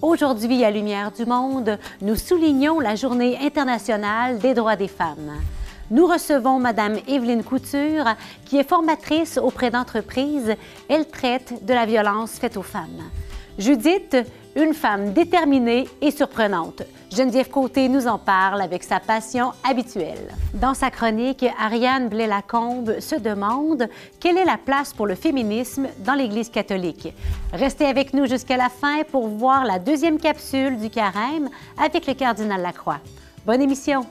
Aujourd'hui, à Lumière du Monde, nous soulignons la Journée internationale des droits des femmes. Nous recevons Madame Evelyne Couture, qui est formatrice auprès d'entreprises. Elle traite de la violence faite aux femmes. Judith, une femme déterminée et surprenante. Geneviève Côté nous en parle avec sa passion habituelle. Dans sa chronique, Ariane Blais-Lacombe se demande quelle est la place pour le féminisme dans l'Église catholique. Restez avec nous jusqu'à la fin pour voir la deuxième capsule du carême avec le cardinal Lacroix. Bonne émission!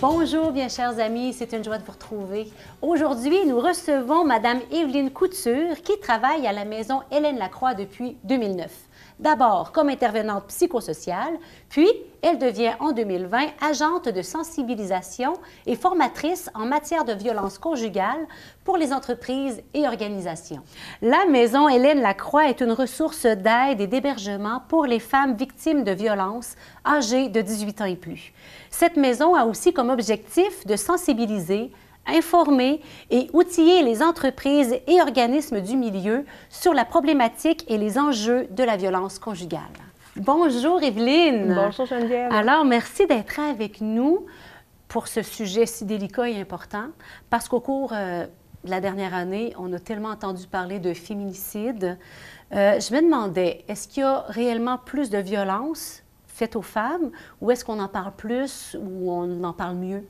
Bonjour, bien chers amis, c'est une joie de vous retrouver. Aujourd'hui, nous recevons Madame Evelyne Couture qui travaille à la maison Hélène Lacroix depuis 2009. D'abord comme intervenante psychosociale, puis elle devient en 2020 agente de sensibilisation et formatrice en matière de violence conjugale pour les entreprises et organisations. La Maison Hélène Lacroix est une ressource d'aide et d'hébergement pour les femmes victimes de violences âgées de 18 ans et plus. Cette maison a aussi comme objectif de sensibiliser, informer et outiller les entreprises et organismes du milieu sur la problématique et les enjeux de la violence conjugale. Bonjour Evelyne. Bonjour Geneviève. Alors, merci d'être avec nous pour ce sujet si délicat et important, parce qu'au cours euh, de la dernière année, on a tellement entendu parler de féminicide. Euh, je me demandais, est-ce qu'il y a réellement plus de violence faite aux femmes, ou est-ce qu'on en parle plus ou on en parle mieux?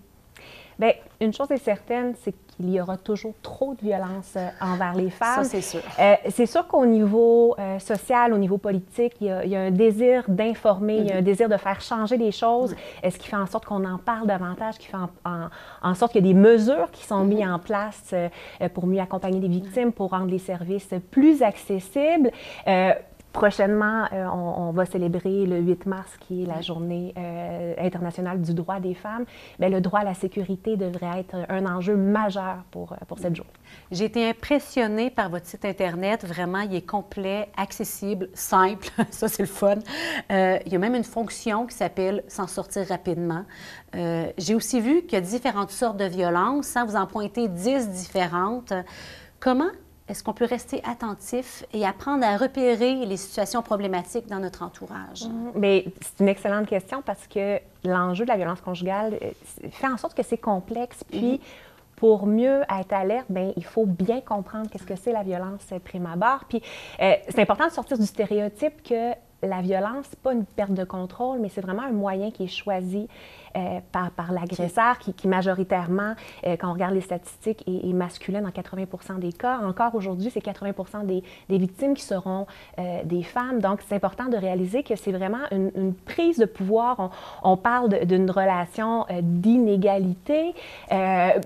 Bien, une chose est certaine, c'est qu'il y aura toujours trop de violence euh, envers les femmes. Ça, c'est sûr. Euh, c'est sûr qu'au niveau euh, social, au niveau politique, il y a, un désir d'informer, il y a un mhm. désir de faire changer les choses, ce qui fait en sorte qu'on en parle davantage, qui fait en, sorte qu'il y a des mesures qui sont mises mhm. en place pour mieux accompagner les victimes, pour rendre les services plus accessibles? Prochainement, euh, on, va célébrer le 8 mars, qui est la journée euh, internationale du droit des femmes. Mais le droit à la sécurité devrait être un enjeu majeur pour, euh, pour cette journée. J'ai été impressionnée par votre site Internet. Vraiment, il est complet, accessible, simple. Ça, c'est le fun. il y a même une fonction qui s'appelle S'en sortir rapidement. J'ai aussi vu qu'il y a différentes sortes de violences. Hein. Vous en pointez 10 différentes. Comment est-ce qu'on peut rester attentif et apprendre à repérer les situations problématiques dans notre entourage? Mais mm-hmm. c'est une excellente question parce que l'enjeu de la violence conjugale euh, fait en sorte que c'est complexe. Puis, mm-hmm. pour mieux être alerte, bien, il faut bien comprendre qu'est-ce que c'est la violence prime abord. Puis, euh, c'est important de sortir du stéréotype que la violence, n'est pas une perte de contrôle, mais c'est vraiment un moyen qui est choisi euh, par, par l'agresseur, qui, majoritairement, euh, quand on regarde les statistiques, est, masculin dans 80 des cas. Encore aujourd'hui, c'est 80 des, des, victimes qui seront euh, des femmes. Donc, c'est important de réaliser que c'est vraiment une, prise de pouvoir. On, parle d'une relation d'inégalité.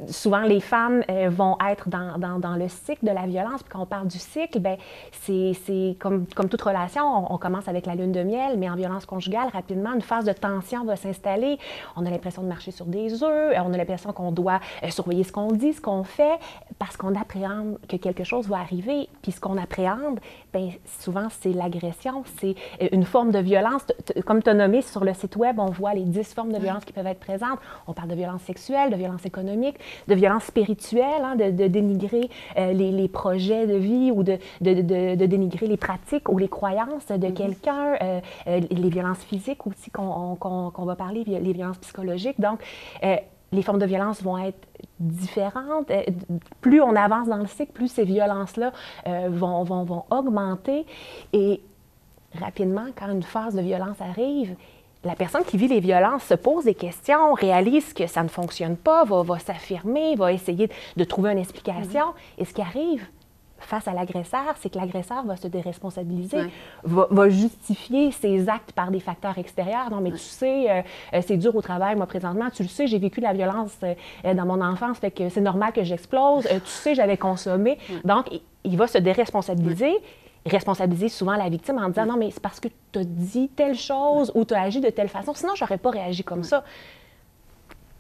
souvent, les femmes vont être dans, dans, dans, le cycle de la violence. Puis quand on parle du cycle, ben c'est comme, comme toute relation, on, on commence avec la lune de miel, mais en violence conjugale, rapidement, une phase de tension va s'installer on a l'impression de marcher sur des œufs, on a l'impression qu'on doit euh, surveiller ce qu'on dit, ce qu'on fait, parce qu'on appréhende que quelque chose va arriver. Puis ce qu'on appréhende, bien, souvent, c'est l'agression, c'est euh, une forme de violence. Comme tu as nommé sur le site Web, on voit les dix formes de violence qui peuvent être présentes. On parle de violence sexuelle, de violence économique, de violence spirituelle, hein, de, dénigrer euh, les, projets de vie ou de, de, dénigrer les pratiques ou les croyances de mm-hmm. quelqu'un, les violences physiques aussi qu'on va parler, les violences psychologique. Donc, euh, les formes de violence vont être différentes. Euh, plus on avance dans le cycle, plus ces violences-là euh, vont, vont, vont, augmenter. Et rapidement, quand une phase de violence arrive, la personne qui vit les violences se pose des questions, réalise que ça ne fonctionne pas, va, va s'affirmer, va essayer de trouver une explication. Mm-hmm. Et ce qui arrive, face à l'agresseur, c'est que l'agresseur va se déresponsabiliser, va, justifier ses actes par des facteurs extérieurs. Non, mais tu sais, euh, euh, c'est dur au travail, moi, présentement. Tu le sais, j'ai vécu de la violence euh, dans mon enfance, fait que c'est normal que j'explose. tu sais, j'avais consommé. Donc, il, va se déresponsabiliser responsabiliser souvent la victime en disant non, mais c'est parce que tu as dit telle chose ou tu as agi de telle façon, sinon j'aurais pas réagi comme ça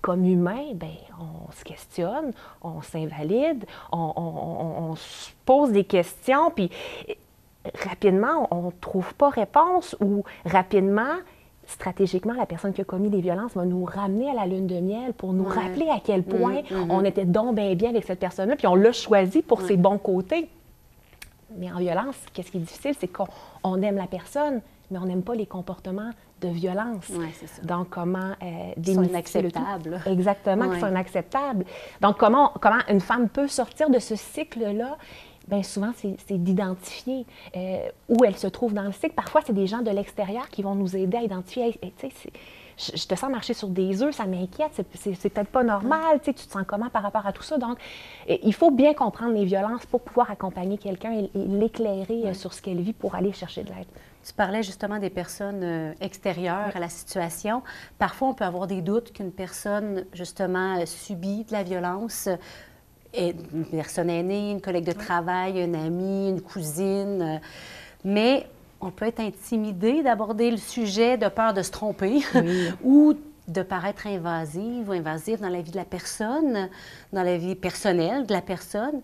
comme humain, ben, on se questionne, on s'invalide, on, se pose des questions, puis rapidement, on ne trouve pas réponse ou rapidement, stratégiquement, la personne qui a commis des violences va nous ramener à la lune de miel pour nous rappeler à quel point mm-hmm. on était donc bien bien avec cette personne-là, puis on l'a choisi pour ses bons côtés. Mais en violence, qu'est-ce qui est difficile, c'est qu'on aime la personne, mais on n'aime pas les comportements de violence. ça. Donc, comment euh, Qui sont inacceptables. Exactement, qui sont inacceptables. Donc, comment, comment une femme peut sortir de ce cycle-là? Bien, souvent, c'est d'identifier euh, où elle se trouve dans le cycle. Parfois, c'est des gens de l'extérieur qui vont nous aider à identifier. Je, te sens marcher sur des œufs, ça m'inquiète, c'est peut-être pas normal, tu te sens comment par rapport à tout ça? Donc, il faut bien comprendre les violences pour pouvoir accompagner quelqu'un et, l'éclairer euh, sur ce qu'elle vit pour aller chercher de l'aide. Tu parlais justement des personnes euh, extérieures à la situation. Parfois, on peut avoir des doutes qu'une personne, justement, euh, subit de la violence. Une personne aînée, une collègue de travail, une amie, une cousine. Mais on peut être intimidé d'aborder le sujet de peur de se tromper ou de paraître invasive ou invasive dans la vie de la personne, dans la vie personnelle de la personne.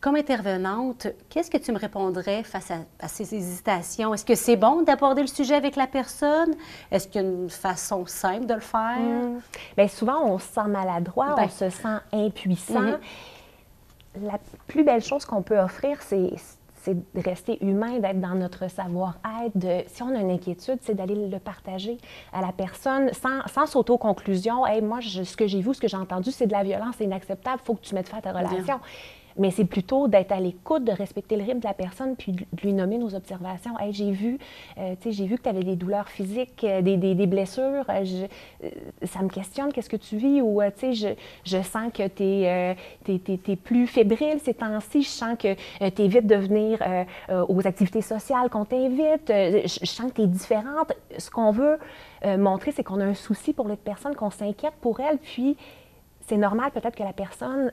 Comme intervenante, qu'est-ce que tu me répondrais face à, ces hésitations? Est-ce que c'est bon d'aborder le sujet avec la personne? Est-ce qu'il y a une façon simple de le faire? Hmm. Bien, souvent, on se sent maladroit, on ben. se sent impuissant. Mhm. La plus belle chose qu'on peut offrir, c'est c'est de rester humain, d'être dans notre savoir-être. Si on a une inquiétude, c'est d'aller le partager à la personne sans, sans s'auto-conclusion. Hey, moi, ce que j'ai vu, ce que j'ai entendu, c'est de la violence, c'est inacceptable, il faut que tu mettes fin à ta relation mais c'est plutôt d'être à l'écoute, de respecter le rythme de la personne, puis de lui nommer nos observations. Hey, j'ai vu, euh, j'ai vu que tu avais des douleurs physiques, euh, des, des, blessures. Euh, ça me questionne, qu'est-ce que tu vis? Ou, tu sais, je, je, sens que tu es, es, plus fébrile ces temps-ci. Je sens que tu évites de venir aux activités sociales qu'on t'invite. je, sens que tu es différente. Ce qu'on veut montrer, c'est qu'on a un souci pour l'autre personne, qu'on s'inquiète pour elle, puis c'est normal peut-être que la personne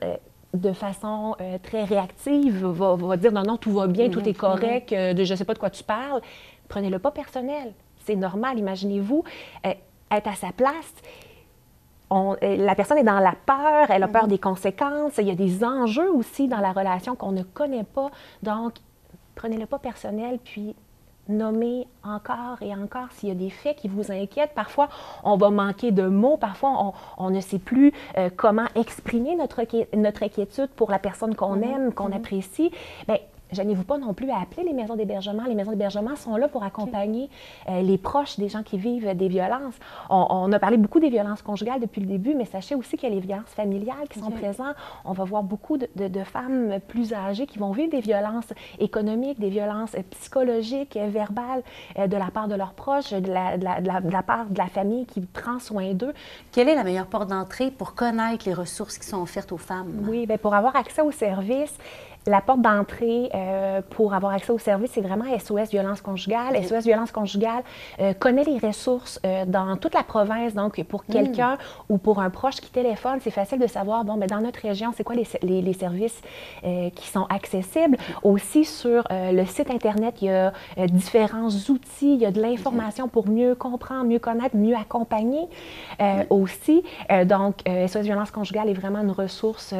de façon euh, très réactive, va, dire non, non, tout va bien, tout est correct, euh, de, je ne sais pas de quoi tu parles. Prenez-le pas personnel. C'est normal. Imaginez-vous euh, être à sa place. la personne est dans la peur, elle a peur mm-hmm. des conséquences. Il y a des enjeux aussi dans la relation qu'on ne connaît pas. Donc, prenez-le pas personnel, puis nommer encore et encore s'il y a des faits qui vous inquiètent. Parfois, on va manquer de mots, parfois, on, ne sait plus euh, comment exprimer notre, notre inquiétude pour la personne qu'on mm-hmm. aime, qu'on mm-hmm. apprécie. Bien, Gênez-vous pas non plus à appeler les maisons d'hébergement. Les maisons d'hébergement sont là pour accompagner euh, les proches des gens qui vivent des violences. On, a parlé beaucoup des violences conjugales depuis le début, mais sachez aussi qu'il y a les violences familiales qui sont présentes. On va voir beaucoup de, femmes plus âgées qui vont vivre des violences économiques, des violences psychologiques, verbales euh, de la part de leurs proches, de la, de, la, part de la famille qui prend soin d'eux. Quelle est la meilleure porte d'entrée pour connaître les ressources qui sont offertes aux femmes? Oui, bien, pour avoir accès aux services, la porte d'entrée euh, pour avoir accès au service, c'est vraiment SOS Violence Conjugale. SOS Violence Conjugale euh, connaît les ressources euh, dans toute la province. Donc, pour hmm. quelqu'un ou pour un proche qui téléphone, c'est facile de savoir, bon, ben, dans notre région, c'est quoi les, les, services qui sont accessibles. Aussi, sur le site Internet, il y a différents outils, il y a de l'information pour mieux comprendre, mieux connaître, mieux accompagner aussi. donc, SOS Violence Conjugale est vraiment une ressource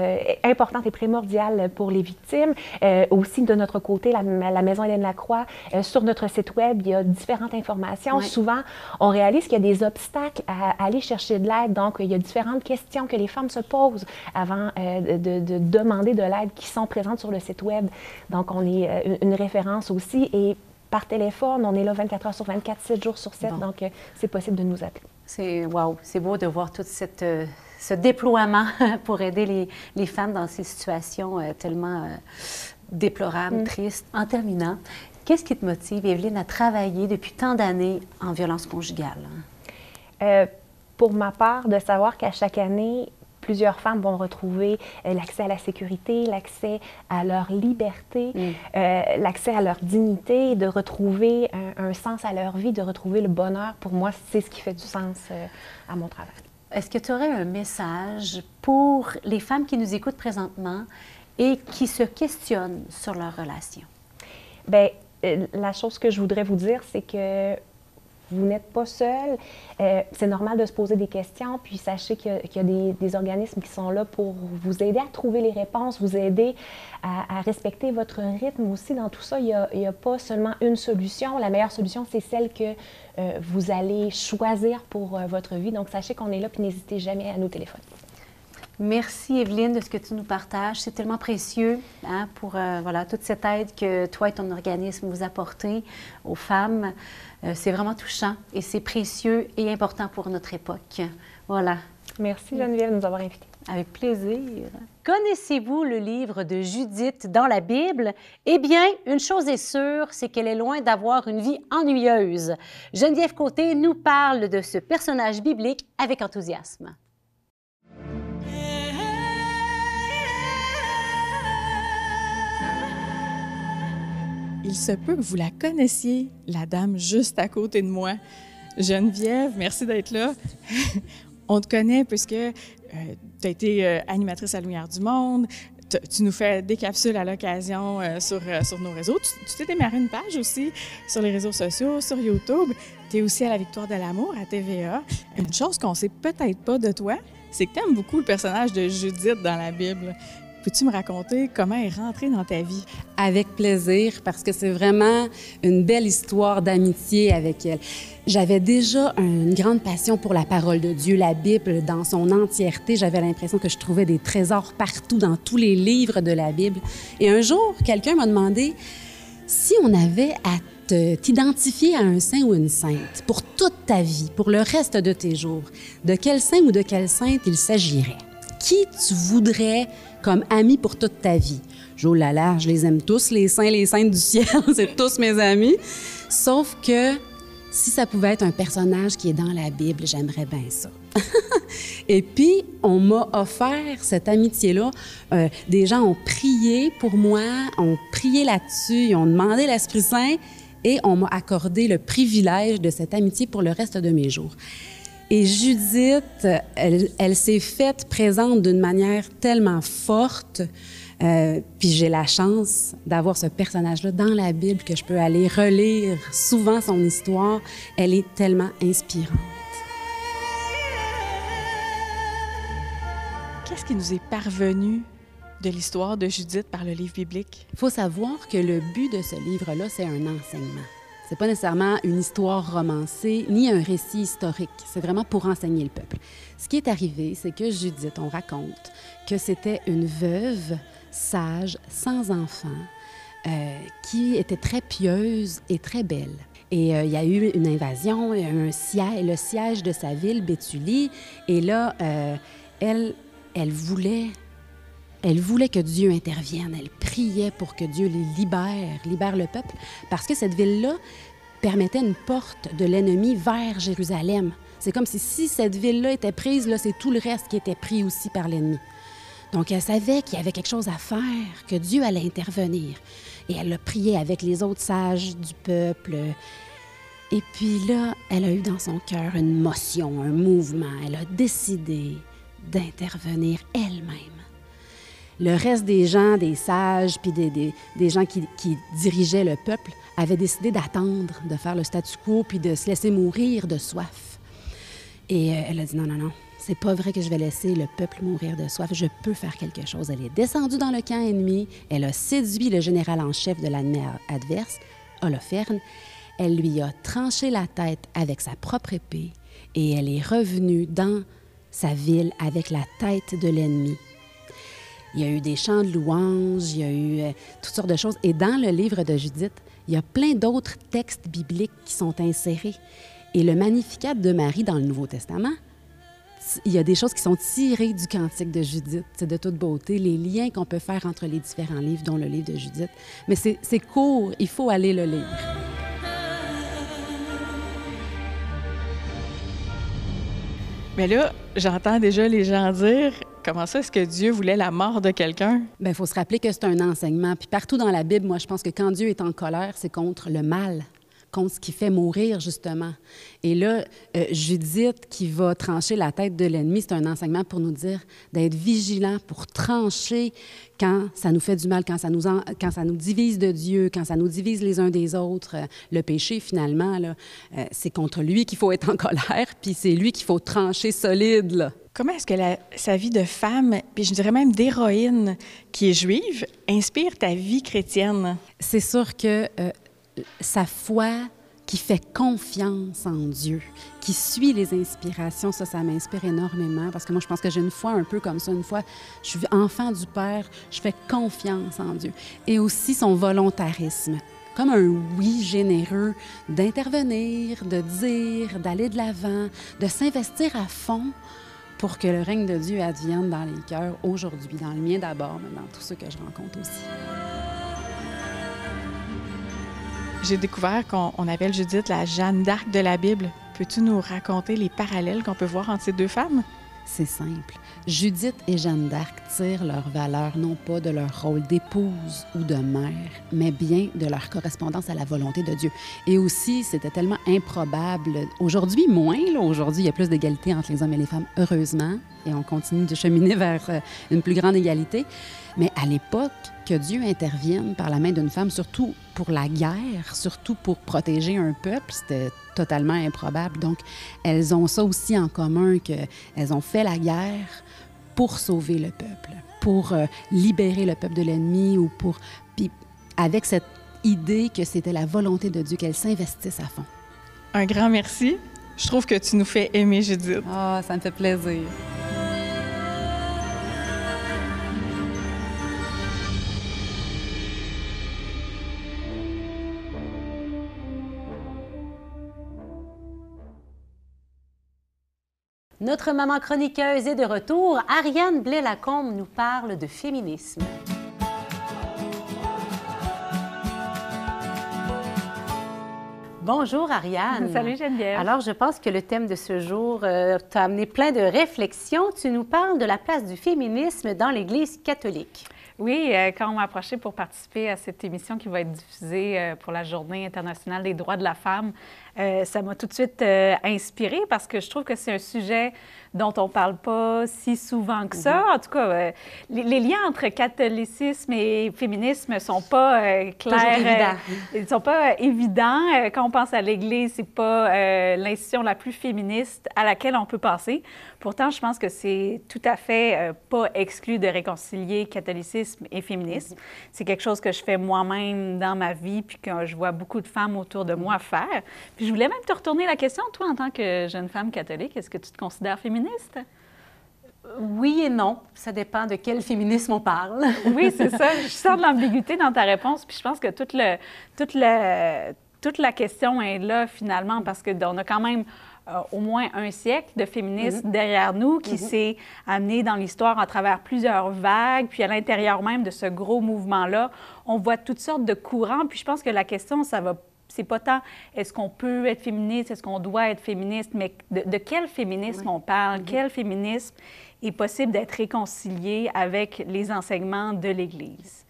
importante et primordiale pour les victimes euh, aussi, de notre côté, la, Maison Hélène Lacroix, euh, sur notre site Web, il y a différentes informations. Souvent, on réalise qu'il y a des obstacles à, aller chercher de l'aide. Donc, il y a différentes questions que les femmes se posent avant euh, de, demander de l'aide qui sont présentes sur le site Web. Donc, on est une référence aussi. Et par téléphone, on est là 24 heures sur 24, 7 jours sur 7. Donc, c'est possible de nous appeler. C'est wow, c'est beau de voir toute cette ce déploiement pour aider les, femmes dans ces situations euh, tellement euh, déplorables, mm. tristes. En terminant, qu'est-ce qui te motive, Evelyne, à travailler depuis tant d'années en violence conjugale? Euh, pour ma part, de savoir qu'à chaque année, plusieurs femmes vont retrouver l'accès à la sécurité, l'accès à leur liberté, mm. l'accès à leur dignité, de retrouver un, un, sens à leur vie, de retrouver le bonheur. Pour moi, c'est ce qui fait du sens à mon travail. Est-ce que tu aurais un message pour les femmes qui nous écoutent présentement et qui se questionnent sur leur relation? Bien, euh, la chose que je voudrais vous dire, c'est que vous n'êtes pas seul. Euh, c'est normal de se poser des questions, puis sachez qu'il y a, des, organismes qui sont là pour vous aider à trouver les réponses, vous aider à, respecter votre rythme aussi. Dans tout ça, il n'y a, pas seulement une solution. La meilleure solution, c'est celle que euh, vous allez choisir pour euh, votre vie. Donc, sachez qu'on est là, puis n'hésitez jamais à nous téléphoner. Merci Evelyne de ce que tu nous partages. C'est tellement précieux hein, pour voilà, toute cette aide que toi et ton organisme vous apportez aux femmes. Euh, c'est vraiment touchant et c'est précieux et important pour notre époque. Voilà. Merci Geneviève de nous avoir invités. Avec plaisir. Connaissez-vous le livre de Judith dans la Bible? Eh bien, une chose est sûre, c'est qu'elle est loin d'avoir une vie ennuyeuse. Geneviève Côté nous parle de ce personnage biblique avec enthousiasme. Il se peut que vous la connaissiez, la dame juste à côté de moi. Geneviève, merci d'être là. On te connaît puisque euh, tu as été euh, animatrice à Lumière du Monde, tu nous fais des capsules à l'occasion euh, sur, sur nos réseaux. Tu t'es démarré une page aussi sur les réseaux sociaux, sur YouTube. Tu es aussi à la Victoire de l'amour à TVA. Une chose qu'on sait peut-être pas de toi, c'est que tu aimes beaucoup le personnage de Judith dans la Bible. Peux-tu me raconter comment est rentrée dans ta vie? Avec plaisir, parce que c'est vraiment une belle histoire d'amitié avec elle. J'avais déjà une grande passion pour la parole de Dieu, la Bible dans son entièreté. J'avais l'impression que je trouvais des trésors partout dans tous les livres de la Bible. Et un jour, quelqu'un m'a demandé si on avait à t'identifier à un saint ou une sainte pour toute ta vie, pour le reste de tes jours, de quel saint ou de quelle sainte il s'agirait? Qui tu voudrais comme amis pour toute ta vie? Jo là, je les aime tous, les saints, les saintes du ciel, c'est tous mes amis. Sauf que si ça pouvait être un personnage qui est dans la Bible, j'aimerais bien ça. Et puis, on m'a offert cette amitié-là. Euh, des gens ont prié pour moi, ont prié là-dessus, ont demandé l'Esprit Saint et on m'a accordé le privilège de cette amitié pour le reste de mes jours. Et Judith, elle, s'est faite présente d'une manière tellement forte. Euh, puis j'ai la chance d'avoir ce personnage-là dans la Bible que je peux aller relire souvent son histoire. Elle est tellement inspirante. Qu'est-ce qui nous est parvenu de l'histoire de Judith par le livre biblique? Il faut savoir que le but de ce livre-là, c'est un enseignement. C'est pas nécessairement une histoire romancée ni un récit historique. C'est vraiment pour enseigner le peuple. Ce qui est arrivé, c'est que Judith, on raconte que c'était une veuve sage, sans enfant, euh, qui était très pieuse et très belle. Et euh, il y a eu une invasion, un siège, le siège de sa ville, Béthulie. Et là, euh, elle, elle voulait elle voulait que Dieu intervienne. Elle priait pour que Dieu les libère, libère le peuple, parce que cette ville-là permettait une porte de l'ennemi vers Jérusalem. C'est comme si, si cette ville-là était prise, là, c'est tout le reste qui était pris aussi par l'ennemi. Donc, elle savait qu'il y avait quelque chose à faire, que Dieu allait intervenir. Et elle a prié avec les autres sages du peuple. Et puis là, elle a eu dans son cœur une motion, un mouvement. Elle a décidé d'intervenir elle-même le reste des gens, des sages, puis des, gens qui, dirigeaient le peuple, avaient décidé d'attendre, de faire le statu quo, puis de se laisser mourir de soif. Et euh, elle a dit non, non, non, c'est pas vrai que je vais laisser le peuple mourir de soif, je peux faire quelque chose. Elle est descendue dans le camp ennemi, elle a séduit le général en chef de l'année adverse, Holoferne, elle lui a tranché la tête avec sa propre épée, et elle est revenue dans sa ville avec la tête de l'ennemi il y a eu des chants de louanges, il y a eu euh, toutes sortes de choses. Et dans le livre de Judith, il y a plein d'autres textes bibliques qui sont insérés. Et le Magnificat de Marie dans le Nouveau Testament, il y a des choses qui sont tirées du cantique de Judith. C'est de toute beauté, les liens qu'on peut faire entre les différents livres, dont le livre de Judith. Mais c'est court, il faut aller le lire. Mais là, j'entends déjà les gens dire comment ça est-ce que Dieu voulait la mort de quelqu'un? Bien, il faut se rappeler que c'est un enseignement. Puis partout dans la Bible, moi, je pense que quand Dieu est en colère, c'est contre le mal, contre ce qui fait mourir, justement. Et là, euh, Judith, qui va trancher la tête de l'ennemi, c'est un enseignement pour nous dire d'être vigilant, pour trancher quand ça nous fait du mal, quand ça nous, quand ça nous divise de Dieu, quand ça nous divise les uns des autres. Euh, le péché, finalement, euh, c'est contre lui qu'il faut être en colère, puis c'est lui qu'il faut trancher solide. Comment est-ce que sa vie de femme, puis je dirais même d'héroïne qui est juive, inspire ta vie chrétienne? C'est sûr que sa foi qui fait confiance en Dieu, qui suit les inspirations, ça, ça m'inspire énormément parce que moi, je pense que j'ai une foi un peu comme ça. Une fois, je suis enfant du Père, je fais confiance en Dieu. Et aussi son volontarisme, comme un oui généreux d'intervenir, de dire, d'aller de l'avant, de s'investir à fond pour que le règne de Dieu advienne dans les cœurs aujourd'hui, dans le mien d'abord, mais dans tous ceux que je rencontre aussi. J'ai découvert qu'on appelle Judith la Jeanne d'Arc de la Bible. Peux-tu nous raconter les parallèles qu'on peut voir entre ces deux femmes? C'est simple. Judith et Jeanne d'Arc tirent leur valeur non pas de leur rôle d'épouse ou de mère, mais bien de leur correspondance à la volonté de Dieu. Et aussi, c'était tellement improbable. Aujourd'hui, moins. Aujourd'hui, il y a plus d'égalité entre les hommes et les femmes, heureusement, et on continue de cheminer vers euh, une plus grande égalité. Mais à l'époque, que Dieu intervienne par la main d'une femme, surtout pour la guerre, surtout pour protéger un peuple, c'était totalement improbable. Donc, elles ont ça aussi en commun, qu'elles ont fait la guerre pour sauver le peuple, pour euh, libérer le peuple de l'ennemi ou pour... Puis avec cette idée que c'était la volonté de Dieu qu'elles s'investissent à fond. Un grand merci. Je trouve que tu nous fais aimer Judith. Ah, ça me fait plaisir. Notre maman chroniqueuse est de retour. Ariane Blais-Lacombe nous parle de féminisme. Bonjour Ariane. Salut Geneviève. Alors je pense que le thème de ce jour euh, t'a amené plein de réflexions. Tu nous parles de la place du féminisme dans l'Église catholique. Oui, euh, quand on m'a approché pour participer à cette émission qui va être diffusée euh, pour la Journée internationale des droits de la femme, euh, ça m'a tout de suite inspirée parce que je trouve que c'est un sujet dont on ne parle pas si souvent que ça. Mhm. En tout cas, euh, les, liens entre catholicisme et féminisme ne sont pas euh, clairs. Euh, ils ne sont pas évidents. quand on pense à l'Église, ce n'est pas l'institution la plus féministe à laquelle on peut passer. Pourtant, je pense que c'est tout à fait pas exclu de réconcilier catholicisme et féminisme. Mhm. C'est quelque chose que je fais moi-même dans ma vie, puis que je vois beaucoup de femmes autour de moi faire. Puis je voulais même te retourner la question, toi, en tant que jeune femme catholique, est-ce que tu te considères féministe? Oui et non. Ça dépend de quel féminisme on parle. oui, c'est ça. Je sens de l'ambiguïté dans ta réponse, puis je pense que toute, le, toute, le, toute la question est là finalement parce qu'on a quand même euh, au moins un siècle de féminisme mm-hmm. derrière nous qui mm-hmm. s'est amené dans l'histoire à travers plusieurs vagues, puis à l'intérieur même de ce gros mouvement-là, on voit toutes sortes de courants. Puis je pense que la question, ça va c'est pas tant est-ce qu'on peut être féministe, est-ce qu'on doit être féministe, mais de, quel féminisme on parle, mm-hmm. quel féminisme est possible d'être réconcilié avec les enseignements de l'Église?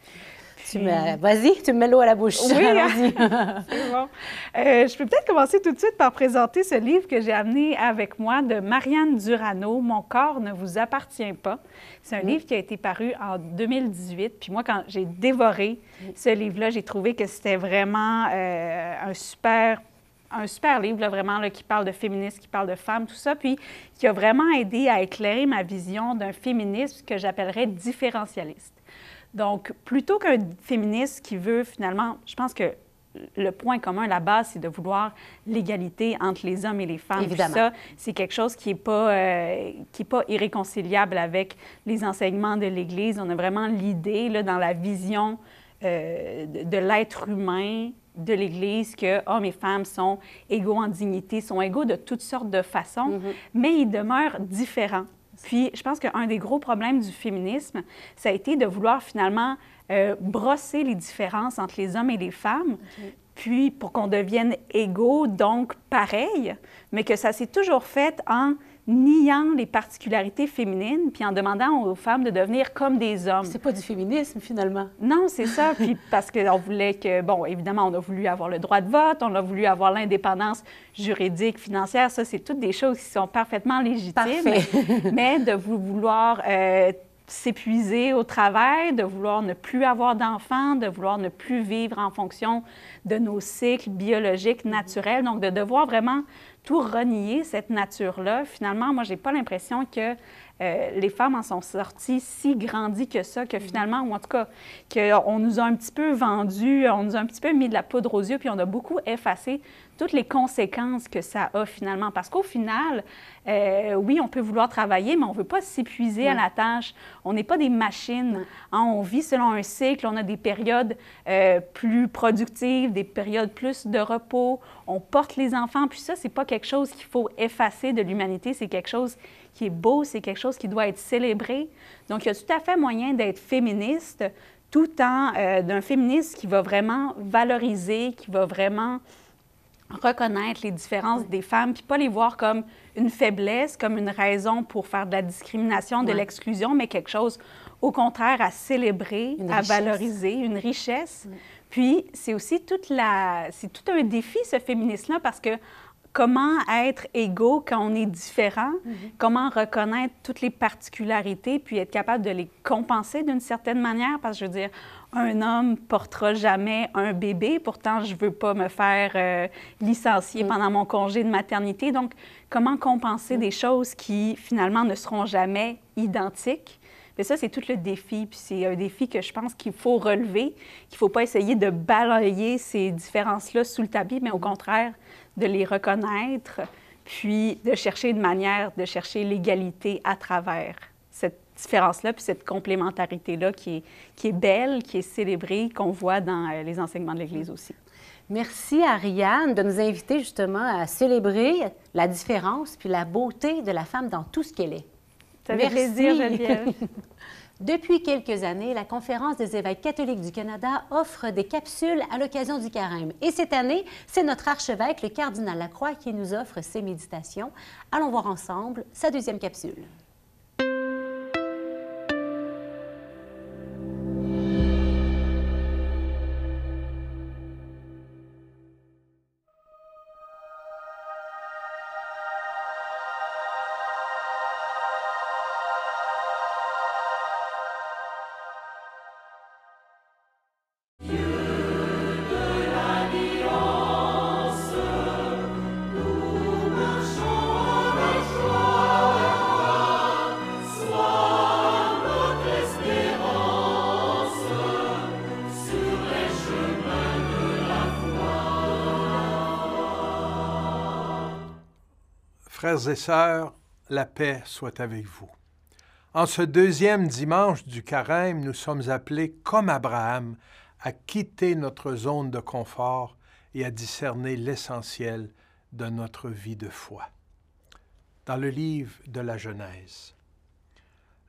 Tu me... Vas-y, tu me mets l'eau à la bouche. Oui, c'est bon. Euh, je peux peut-être commencer tout de suite par présenter ce livre que j'ai amené avec moi de Marianne Durano, Mon corps ne vous appartient pas. C'est un livre qui a été paru en 2018. Puis moi, quand j'ai dévoré ce livre-là, j'ai trouvé que c'était vraiment euh, un super un super livre, vraiment, là, qui parle de féminisme, qui parle de femmes, tout ça, puis qui a vraiment aidé à éclairer ma vision d'un féminisme que j'appellerais différentialiste. Donc, plutôt qu'un féministe qui veut finalement, je pense que le point commun, la base, c'est de vouloir l'égalité entre les hommes et les femmes. Évidemment. ça, c'est quelque chose qui n'est pas, euh, qui est pas irréconciliable avec les enseignements de l'Église. On a vraiment l'idée, là, dans la vision euh, de, l'être humain de l'Église que hommes et femmes sont égaux en dignité, sont égaux de toutes sortes de façons, mm-hmm. mais ils demeurent différents. Puis, je pense qu'un des gros problèmes du féminisme, ça a été de vouloir finalement euh, brosser les différences entre les hommes et les femmes, puis pour qu'on devienne égaux, donc pareil, mais que ça s'est toujours fait en niant les particularités féminines, puis en demandant aux femmes de devenir comme des hommes. C'est pas du féminisme, finalement. Non, c'est ça. Puis parce qu'on voulait que, bon, évidemment, on a voulu avoir le droit de vote, on a voulu avoir l'indépendance juridique, financière. Ça, c'est toutes des choses qui sont parfaitement légitimes. Parfait. mais de vouloir euh, s'épuiser au travail, de vouloir ne plus avoir d'enfants, de vouloir ne plus vivre en fonction de nos cycles biologiques naturels. Donc, de devoir vraiment tout renier, cette nature-là. Finalement, moi, j'ai pas l'impression que euh, les femmes en sont sorties si grandies que ça, que finalement, ou en tout cas, qu'on nous a un petit peu vendu, on nous a un petit peu mis de la poudre aux yeux, puis on a beaucoup effacé toutes les conséquences que ça a finalement. Parce qu'au final, euh, oui, on peut vouloir travailler, mais on ne veut pas s'épuiser à la tâche. On n'est pas des machines. Hein, on vit selon un cycle. On a des périodes euh, plus productives, des périodes plus de repos. On porte les enfants. Puis ça, c'est pas quelque chose qu'il faut effacer de l'humanité. C'est quelque chose qui est beau. C'est quelque chose qui doit être célébré. Donc, il y a tout à fait moyen d'être féministe tout en euh, d'un féministe qui va vraiment valoriser, qui va vraiment reconnaître les différences des femmes, puis pas les voir comme une faiblesse, comme une raison pour faire de la discrimination, de l'exclusion, mais quelque chose, au contraire, à célébrer, à valoriser, une richesse. Puis c'est aussi toute la, c'est tout un défi ce féminisme-là parce que comment être égaux quand on est différent, mm-hmm. comment reconnaître toutes les particularités, puis être capable de les compenser d'une certaine manière, parce que je veux dire, un homme portera jamais un bébé, pourtant je veux pas me faire euh, licencier mm. pendant mon congé de maternité. Donc, comment compenser mm. des choses qui finalement ne seront jamais identiques? Mais ça, c'est tout le défi. Puis c'est un défi que je pense qu'il faut relever, qu'il ne faut pas essayer de balayer ces différences-là sous le tapis, mais au contraire, de les reconnaître, puis de chercher une manière de chercher l'égalité à travers différence-là, puis cette complémentarité-là qui est, qui est belle, qui est célébrée, qu'on voit dans euh, les enseignements de l'Église aussi. Merci Ariane de nous inviter justement à célébrer la différence puis la beauté de la femme dans tout ce qu'elle est. Ça fait plaisir, Geneviève. Depuis quelques années, la Conférence des évêques catholiques du Canada offre des capsules à l'occasion du carême. Et cette année, c'est notre archevêque, le cardinal Lacroix, qui nous offre ses méditations. Allons voir ensemble sa deuxième capsule. Frères et sœurs, la paix soit avec vous. En ce deuxième dimanche du carême, nous sommes appelés, comme Abraham, à quitter notre zone de confort et à discerner l'essentiel de notre vie de foi. Dans le livre de la Genèse,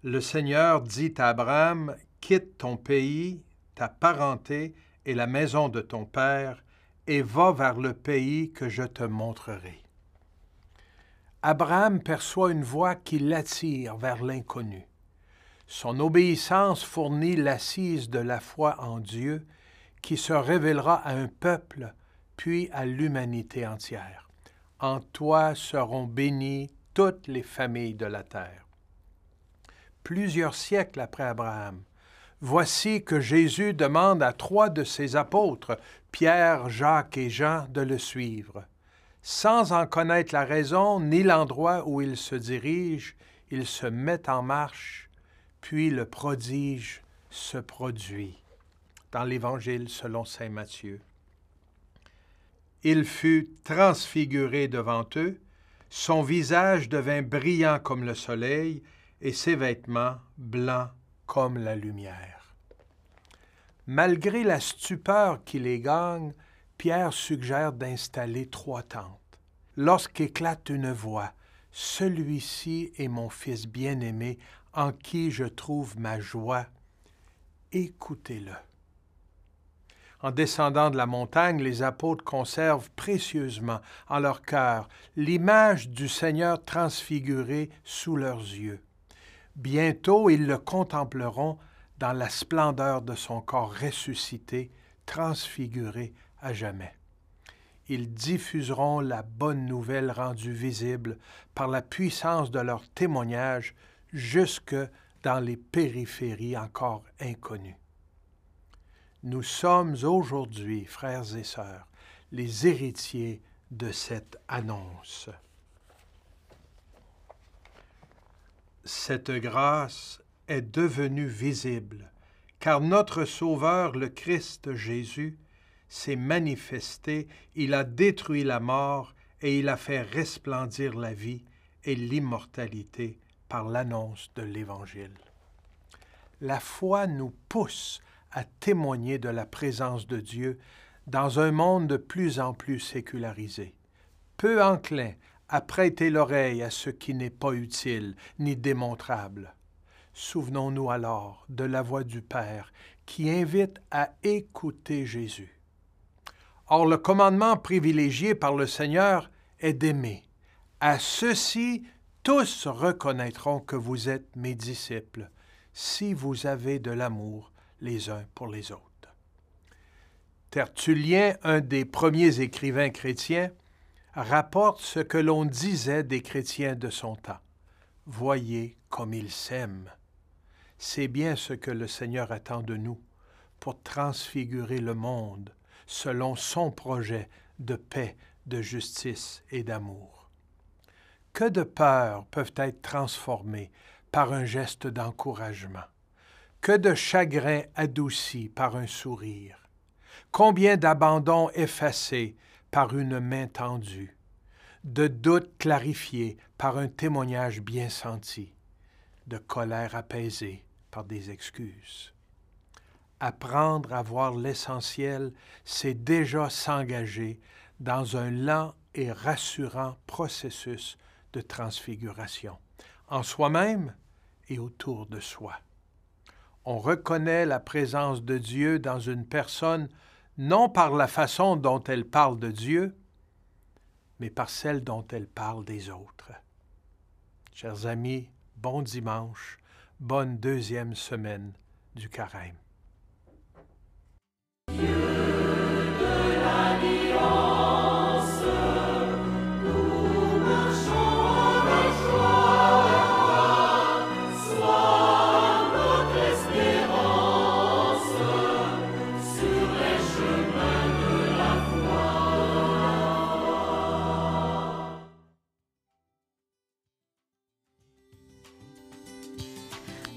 le Seigneur dit à Abraham, Quitte ton pays, ta parenté et la maison de ton Père, et va vers le pays que je te montrerai. Abraham perçoit une voix qui l'attire vers l'inconnu. Son obéissance fournit l'assise de la foi en Dieu qui se révélera à un peuple puis à l'humanité entière. En toi seront bénies toutes les familles de la terre. Plusieurs siècles après Abraham, voici que Jésus demande à trois de ses apôtres, Pierre, Jacques et Jean, de le suivre. Sans en connaître la raison ni l'endroit où il se dirige, il se met en marche, puis le prodige se produit. Dans l'Évangile selon Saint Matthieu. Il fut transfiguré devant eux, son visage devint brillant comme le soleil, et ses vêtements blancs comme la lumière. Malgré la stupeur qui les gagne, Pierre suggère d'installer trois tentes. Lorsqu'éclate une voix, Celui-ci est mon Fils bien-aimé, en qui je trouve ma joie, écoutez-le. En descendant de la montagne, les apôtres conservent précieusement en leur cœur l'image du Seigneur transfiguré sous leurs yeux. Bientôt ils le contempleront dans la splendeur de son corps ressuscité, transfiguré à jamais. Ils diffuseront la bonne nouvelle rendue visible par la puissance de leur témoignage jusque dans les périphéries encore inconnues. Nous sommes aujourd'hui, frères et sœurs, les héritiers de cette annonce. Cette grâce est devenue visible, car notre Sauveur, le Christ Jésus, s'est manifesté, il a détruit la mort et il a fait resplendir la vie et l'immortalité par l'annonce de l'Évangile. La foi nous pousse à témoigner de la présence de Dieu dans un monde de plus en plus sécularisé, peu enclin à prêter l'oreille à ce qui n'est pas utile ni démontrable. Souvenons-nous alors de la voix du Père qui invite à écouter Jésus. Or, le commandement privilégié par le Seigneur est d'aimer. À ceux-ci, tous reconnaîtront que vous êtes mes disciples, si vous avez de l'amour les uns pour les autres. Tertullien, un des premiers écrivains chrétiens, rapporte ce que l'on disait des chrétiens de son temps. Voyez comme ils s'aiment. C'est bien ce que le Seigneur attend de nous pour transfigurer le monde selon son projet de paix, de justice et d'amour. Que de peurs peuvent être transformées par un geste d'encouragement que de chagrin adouci par un sourire, combien d'abandon effacé par une main tendue, de doutes clarifiés par un témoignage bien senti, de colère apaisée par des excuses. Apprendre à voir l'essentiel, c'est déjà s'engager dans un lent et rassurant processus de transfiguration, en soi-même et autour de soi on reconnaît la présence de Dieu dans une personne non par la façon dont elle parle de Dieu, mais par celle dont elle parle des autres. Chers amis, bon dimanche, bonne deuxième semaine du carême. You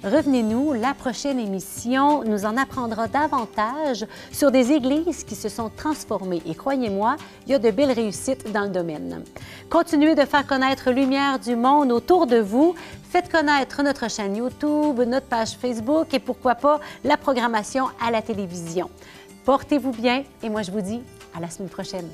Revenez-nous, la prochaine émission nous en apprendra davantage sur des églises qui se sont transformées. Et croyez-moi, il y a de belles réussites dans le domaine. Continuez de faire connaître Lumière du monde autour de vous. Faites connaître notre chaîne YouTube, notre page Facebook et pourquoi pas la programmation à la télévision. Portez-vous bien et moi je vous dis à la semaine prochaine.